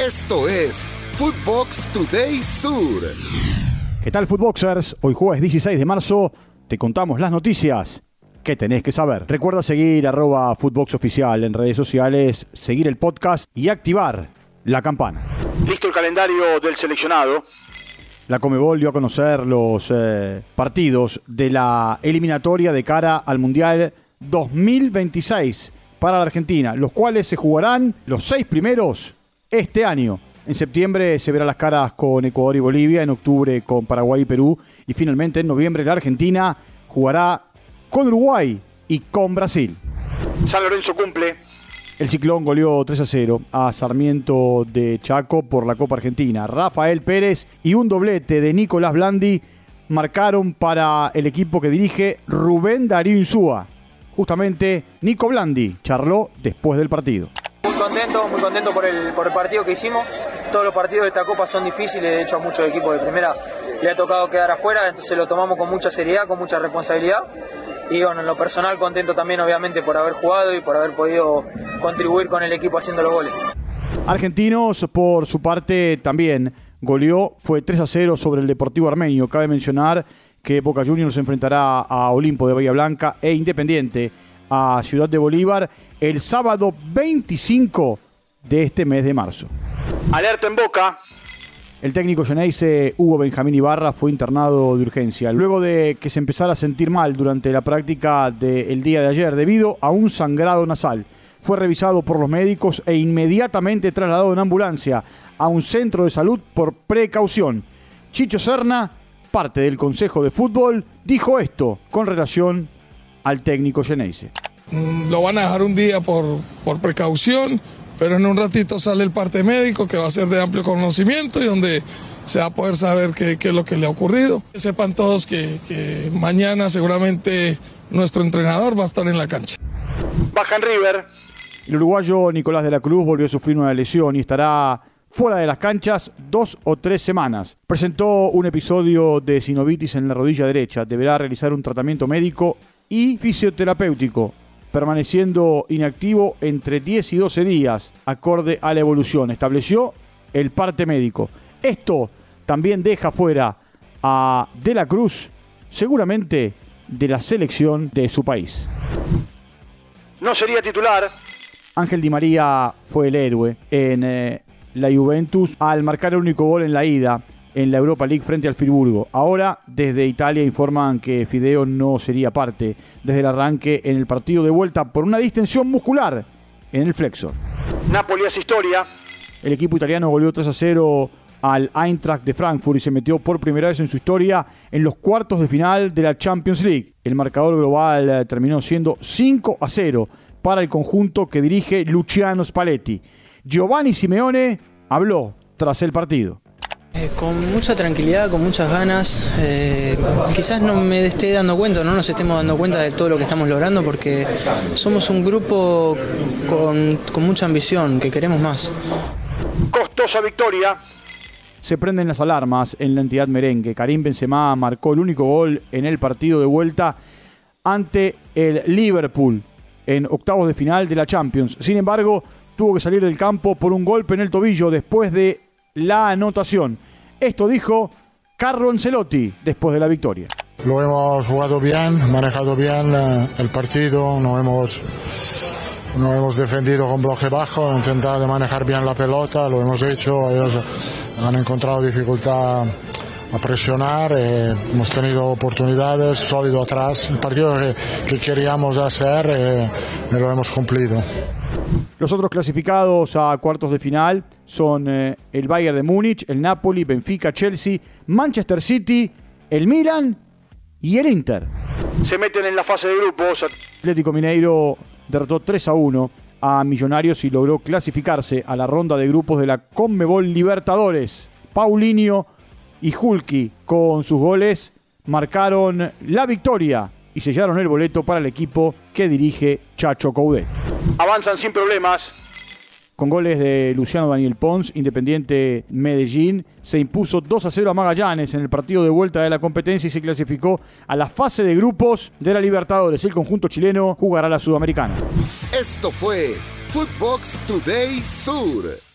Esto es Footbox Today Sur. ¿Qué tal, Footboxers? Hoy jueves 16 de marzo te contamos las noticias que tenés que saber. Recuerda seguir arroba Footbox Oficial en redes sociales, seguir el podcast y activar la campana. Listo el calendario del seleccionado. La Comebol dio a conocer los eh, partidos de la eliminatoria de cara al Mundial 2026 para la Argentina, los cuales se jugarán los seis primeros este año. En septiembre se verá las caras con Ecuador y Bolivia, en octubre con Paraguay y Perú y finalmente en noviembre la Argentina jugará con Uruguay y con Brasil. San Lorenzo cumple. El ciclón goleó 3 a 0 a Sarmiento de Chaco por la Copa Argentina. Rafael Pérez y un doblete de Nicolás Blandi marcaron para el equipo que dirige Rubén Darío Insúa. Justamente Nico Blandi charló después del partido contento, muy contento por el, por el partido que hicimos. Todos los partidos de esta Copa son difíciles, de hecho a muchos equipos de primera le ha tocado quedar afuera, entonces lo tomamos con mucha seriedad, con mucha responsabilidad. Y bueno, en lo personal contento también obviamente por haber jugado y por haber podido contribuir con el equipo haciendo los goles. Argentinos, por su parte, también goleó, fue 3 a 0 sobre el Deportivo Armenio. Cabe mencionar que Boca Juniors se enfrentará a Olimpo de Bahía Blanca e Independiente a Ciudad de Bolívar el sábado 25 de este mes de marzo. Alerta en Boca. El técnico Geneise Hugo Benjamín Ibarra fue internado de urgencia luego de que se empezara a sentir mal durante la práctica del día de ayer debido a un sangrado nasal. Fue revisado por los médicos e inmediatamente trasladado en ambulancia a un centro de salud por precaución. Chicho Serna, parte del Consejo de Fútbol, dijo esto con relación al técnico Geneise. Mm, lo van a dejar un día por, por precaución, pero en un ratito sale el parte médico que va a ser de amplio conocimiento y donde se va a poder saber qué, es lo que le ha ocurrido. Que sepan todos que, que, mañana seguramente nuestro entrenador va a estar en la cancha. Baja en River. El uruguayo Nicolás de la Cruz volvió a sufrir una lesión y estará fuera de las canchas dos o tres semanas. Presentó un episodio de sinovitis en la rodilla derecha. Deberá realizar un tratamiento médico y fisioterapéutico permaneciendo inactivo entre 10 y 12 días, acorde a la evolución, estableció el parte médico. Esto también deja fuera a De la Cruz, seguramente de la selección de su país. No sería titular. Ángel Di María fue el héroe en eh, la Juventus al marcar el único gol en la ida en la Europa League frente al Friburgo. Ahora, desde Italia informan que Fideo no sería parte desde el arranque en el partido de vuelta por una distensión muscular en el flexor. Napoli hace historia. El equipo italiano volvió 3 a 0 al Eintracht de Frankfurt y se metió por primera vez en su historia en los cuartos de final de la Champions League. El marcador global eh, terminó siendo 5 a 0 para el conjunto que dirige Luciano Spalletti. Giovanni Simeone habló tras el partido. Eh, con mucha tranquilidad, con muchas ganas. Eh, quizás no me esté dando cuenta, no nos estemos dando cuenta de todo lo que estamos logrando porque somos un grupo con, con mucha ambición, que queremos más. Costosa victoria. Se prenden las alarmas en la entidad merengue. Karim Benzema marcó el único gol en el partido de vuelta ante el Liverpool en octavos de final de la Champions. Sin embargo, tuvo que salir del campo por un golpe en el tobillo después de la anotación. Esto dijo Carlo Ancelotti después de la victoria. Lo hemos jugado bien, manejado bien eh, el partido, no hemos, no hemos defendido con bloque bajo, intentado manejar bien la pelota, lo hemos hecho, ellos han encontrado dificultad a presionar, eh, hemos tenido oportunidades, sólido atrás, el partido que, queríamos hacer eh, lo hemos cumplido. Los otros clasificados a cuartos de final son eh, el Bayern de Múnich, el Napoli, Benfica, Chelsea, Manchester City, el Milan y el Inter. Se meten en la fase de grupos. Atlético Mineiro derrotó 3 a 1 a Millonarios y logró clasificarse a la ronda de grupos de la Conmebol Libertadores. Paulinho y Hulki con sus goles marcaron la victoria y sellaron el boleto para el equipo que dirige Chacho Coudet. Avanzan sin problemas. Con goles de Luciano Daniel Pons, Independiente Medellín se impuso 2 a 0 a Magallanes en el partido de vuelta de la competencia y se clasificó a la fase de grupos de la Libertadores. El conjunto chileno jugará la Sudamericana. Esto fue Footbox Today Sur.